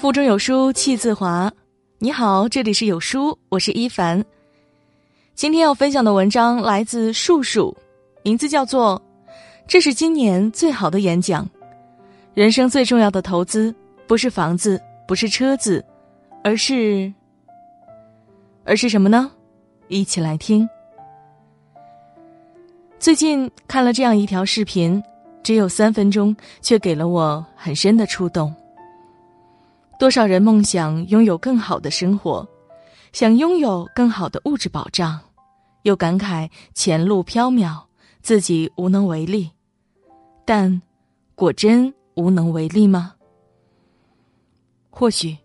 腹中有书气自华。你好，这里是有书，我是一凡。今天要分享的文章来自树树，名字叫做《这是今年最好的演讲》。人生最重要的投资不是房子，不是车子，而是……而是什么呢？一起来听。最近看了这样一条视频，只有三分钟，却给了我很深的触动。多少人梦想拥有更好的生活，想拥有更好的物质保障，又感慨前路缥缈，自己无能为力。但，果真无能为力吗？或许，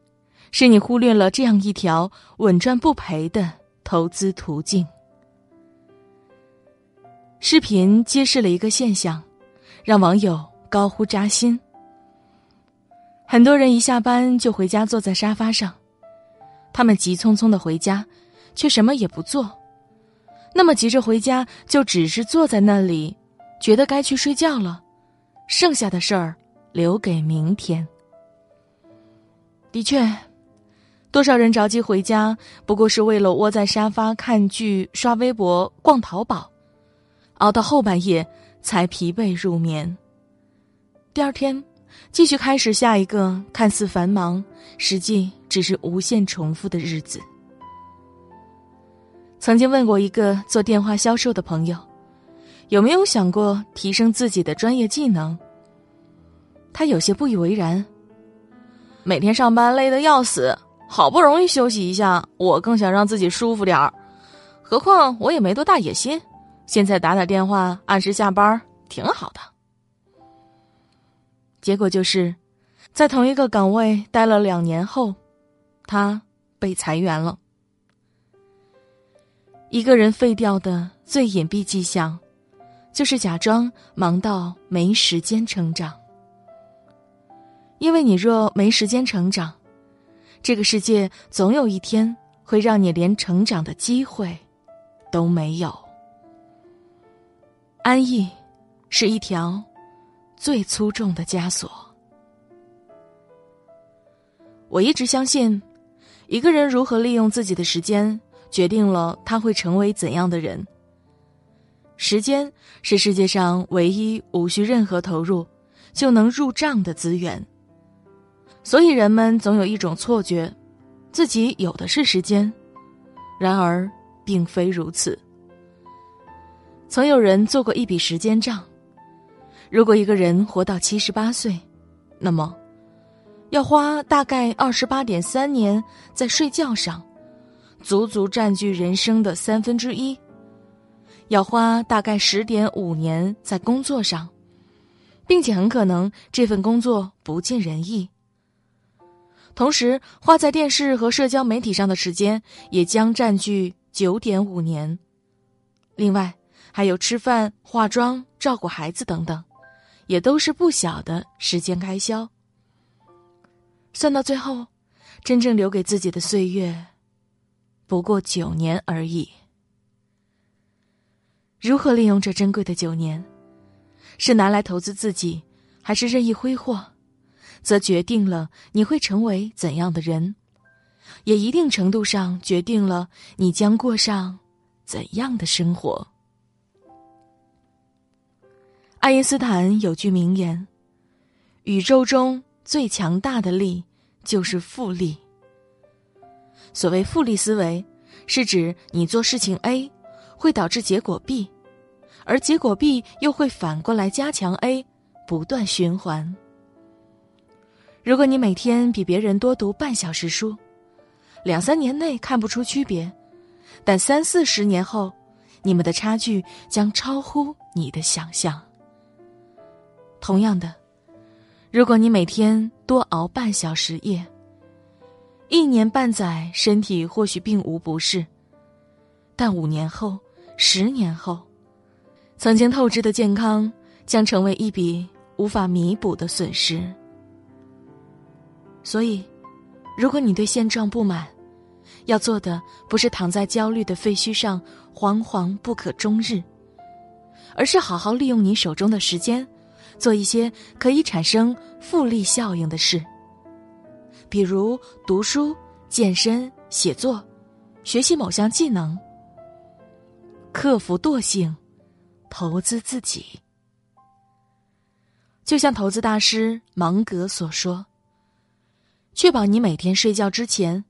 是你忽略了这样一条稳赚不赔的投资途径。视频揭示了一个现象，让网友高呼扎心。很多人一下班就回家坐在沙发上，他们急匆匆的回家，却什么也不做。那么急着回家，就只是坐在那里，觉得该去睡觉了，剩下的事儿留给明天。的确，多少人着急回家，不过是为了窝在沙发看剧、刷微博、逛淘宝，熬到后半夜才疲惫入眠。第二天。继续开始下一个看似繁忙，实际只是无限重复的日子。曾经问过一个做电话销售的朋友，有没有想过提升自己的专业技能？他有些不以为然。每天上班累得要死，好不容易休息一下，我更想让自己舒服点儿。何况我也没多大野心，现在打打电话，按时下班，挺好的。结果就是，在同一个岗位待了两年后，他被裁员了。一个人废掉的最隐蔽迹象，就是假装忙到没时间成长。因为你若没时间成长，这个世界总有一天会让你连成长的机会都没有。安逸是一条。最粗重的枷锁。我一直相信，一个人如何利用自己的时间，决定了他会成为怎样的人。时间是世界上唯一无需任何投入就能入账的资源，所以人们总有一种错觉，自己有的是时间。然而，并非如此。曾有人做过一笔时间账。如果一个人活到七十八岁，那么要花大概二十八点三年在睡觉上，足足占据人生的三分之一；要花大概十点五年在工作上，并且很可能这份工作不尽人意。同时，花在电视和社交媒体上的时间也将占据九点五年。另外，还有吃饭、化妆、照顾孩子等等。也都是不小的时间开销。算到最后，真正留给自己的岁月，不过九年而已。如何利用这珍贵的九年，是拿来投资自己，还是任意挥霍，则决定了你会成为怎样的人，也一定程度上决定了你将过上怎样的生活。爱因斯坦有句名言：“宇宙中最强大的力就是复利。”所谓复利思维，是指你做事情 A 会导致结果 B，而结果 B 又会反过来加强 A，不断循环。如果你每天比别人多读半小时书，两三年内看不出区别，但三四十年后，你们的差距将超乎你的想象。同样的，如果你每天多熬半小时夜，一年半载身体或许并无不适，但五年后、十年后，曾经透支的健康将成为一笔无法弥补的损失。所以，如果你对现状不满，要做的不是躺在焦虑的废墟上惶惶不可终日，而是好好利用你手中的时间。做一些可以产生复利效应的事，比如读书、健身、写作、学习某项技能、克服惰性、投资自己。就像投资大师芒格所说：“确保你每天睡觉之前，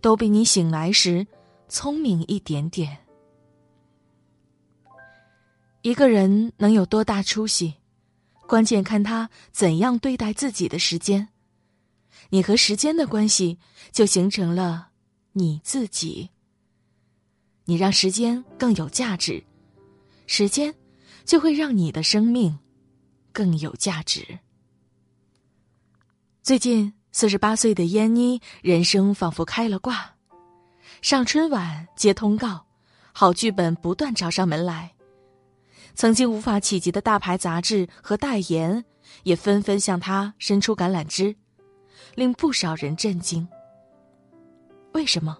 都比你醒来时聪明一点点。”一个人能有多大出息，关键看他怎样对待自己的时间。你和时间的关系，就形成了你自己。你让时间更有价值，时间就会让你的生命更有价值。最近，四十八岁的燕妮人生仿佛开了挂，上春晚接通告，好剧本不断找上门来。曾经无法企及的大牌杂志和代言，也纷纷向他伸出橄榄枝，令不少人震惊。为什么？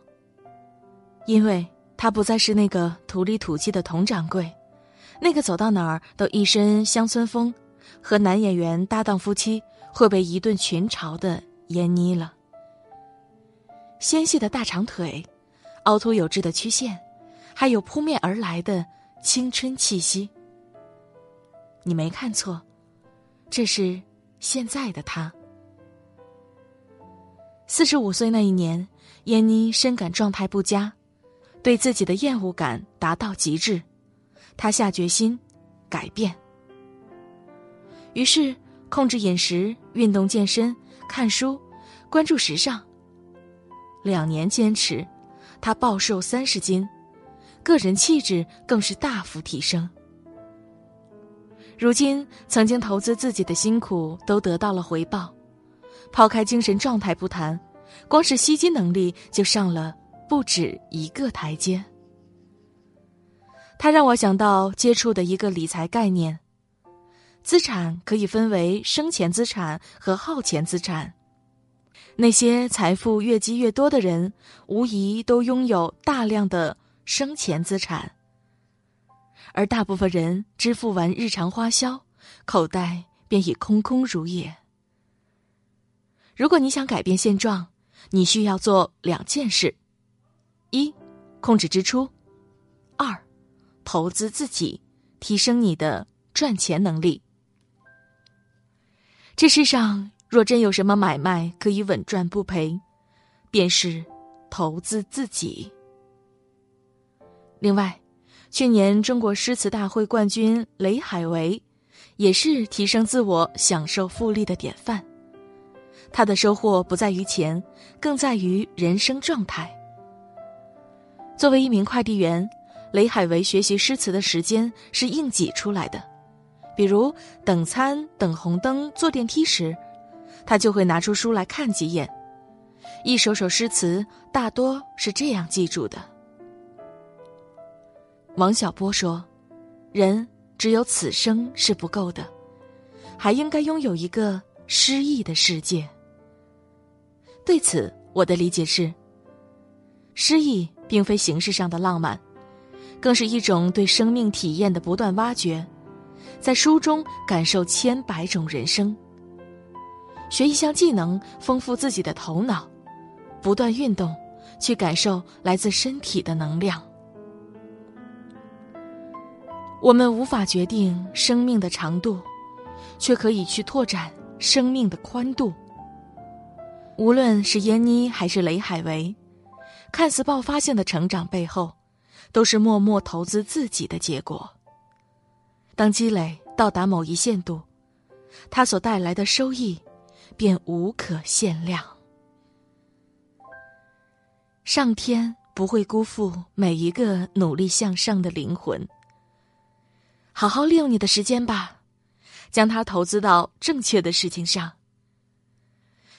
因为他不再是那个土里土气的佟掌柜，那个走到哪儿都一身乡村风，和男演员搭档夫妻会被一顿群嘲的闫妮了。纤细的大长腿，凹凸有致的曲线，还有扑面而来的青春气息。你没看错，这是现在的他。四十五岁那一年，燕妮深感状态不佳，对自己的厌恶感达到极致，她下决心改变。于是，控制饮食、运动健身、看书、关注时尚。两年坚持，她暴瘦三十斤，个人气质更是大幅提升。如今，曾经投资自己的辛苦都得到了回报。抛开精神状态不谈，光是吸金能力就上了不止一个台阶。他让我想到接触的一个理财概念：资产可以分为生钱资产和耗钱资产。那些财富越积越多的人，无疑都拥有大量的生钱资产。而大部分人支付完日常花销，口袋便已空空如也。如果你想改变现状，你需要做两件事：一，控制支出；二，投资自己，提升你的赚钱能力。这世上若真有什么买卖可以稳赚不赔，便是投资自己。另外。去年中国诗词大会冠军雷海为，也是提升自我、享受复利的典范。他的收获不在于钱，更在于人生状态。作为一名快递员，雷海为学习诗词的时间是硬挤出来的。比如等餐、等红灯、坐电梯时，他就会拿出书来看几眼，一首首诗词大多是这样记住的。王小波说：“人只有此生是不够的，还应该拥有一个诗意的世界。”对此，我的理解是：诗意并非形式上的浪漫，更是一种对生命体验的不断挖掘，在书中感受千百种人生。学一项技能，丰富自己的头脑；不断运动，去感受来自身体的能量。我们无法决定生命的长度，却可以去拓展生命的宽度。无论是燕妮还是雷海为，看似爆发性的成长背后，都是默默投资自己的结果。当积累到达某一限度，它所带来的收益便无可限量。上天不会辜负每一个努力向上的灵魂。好好利用你的时间吧，将它投资到正确的事情上。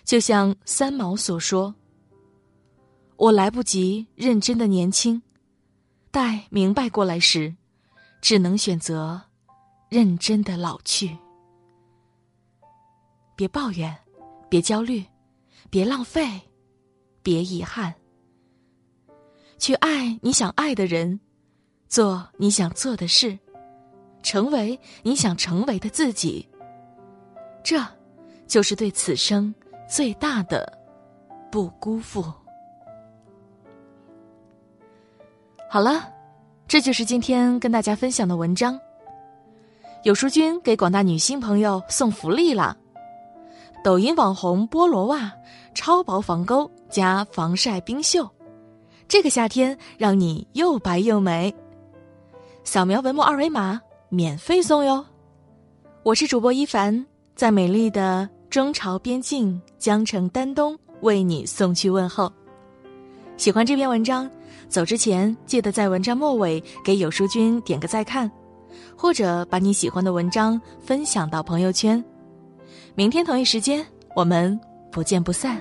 就像三毛所说：“我来不及认真的年轻，待明白过来时，只能选择认真的老去。”别抱怨，别焦虑，别浪费，别遗憾。去爱你想爱的人，做你想做的事。成为你想成为的自己，这，就是对此生最大的不辜负。好了，这就是今天跟大家分享的文章。有书君给广大女性朋友送福利啦！抖音网红菠萝袜，超薄防勾加防晒冰袖，这个夏天让你又白又美。扫描文末二维码，免费送哟！我是主播一凡，在美丽的中朝边境江城丹东为你送去问候。喜欢这篇文章，走之前记得在文章末尾给有书君点个再看。或者把你喜欢的文章分享到朋友圈。明天同一时间，我们不见不散。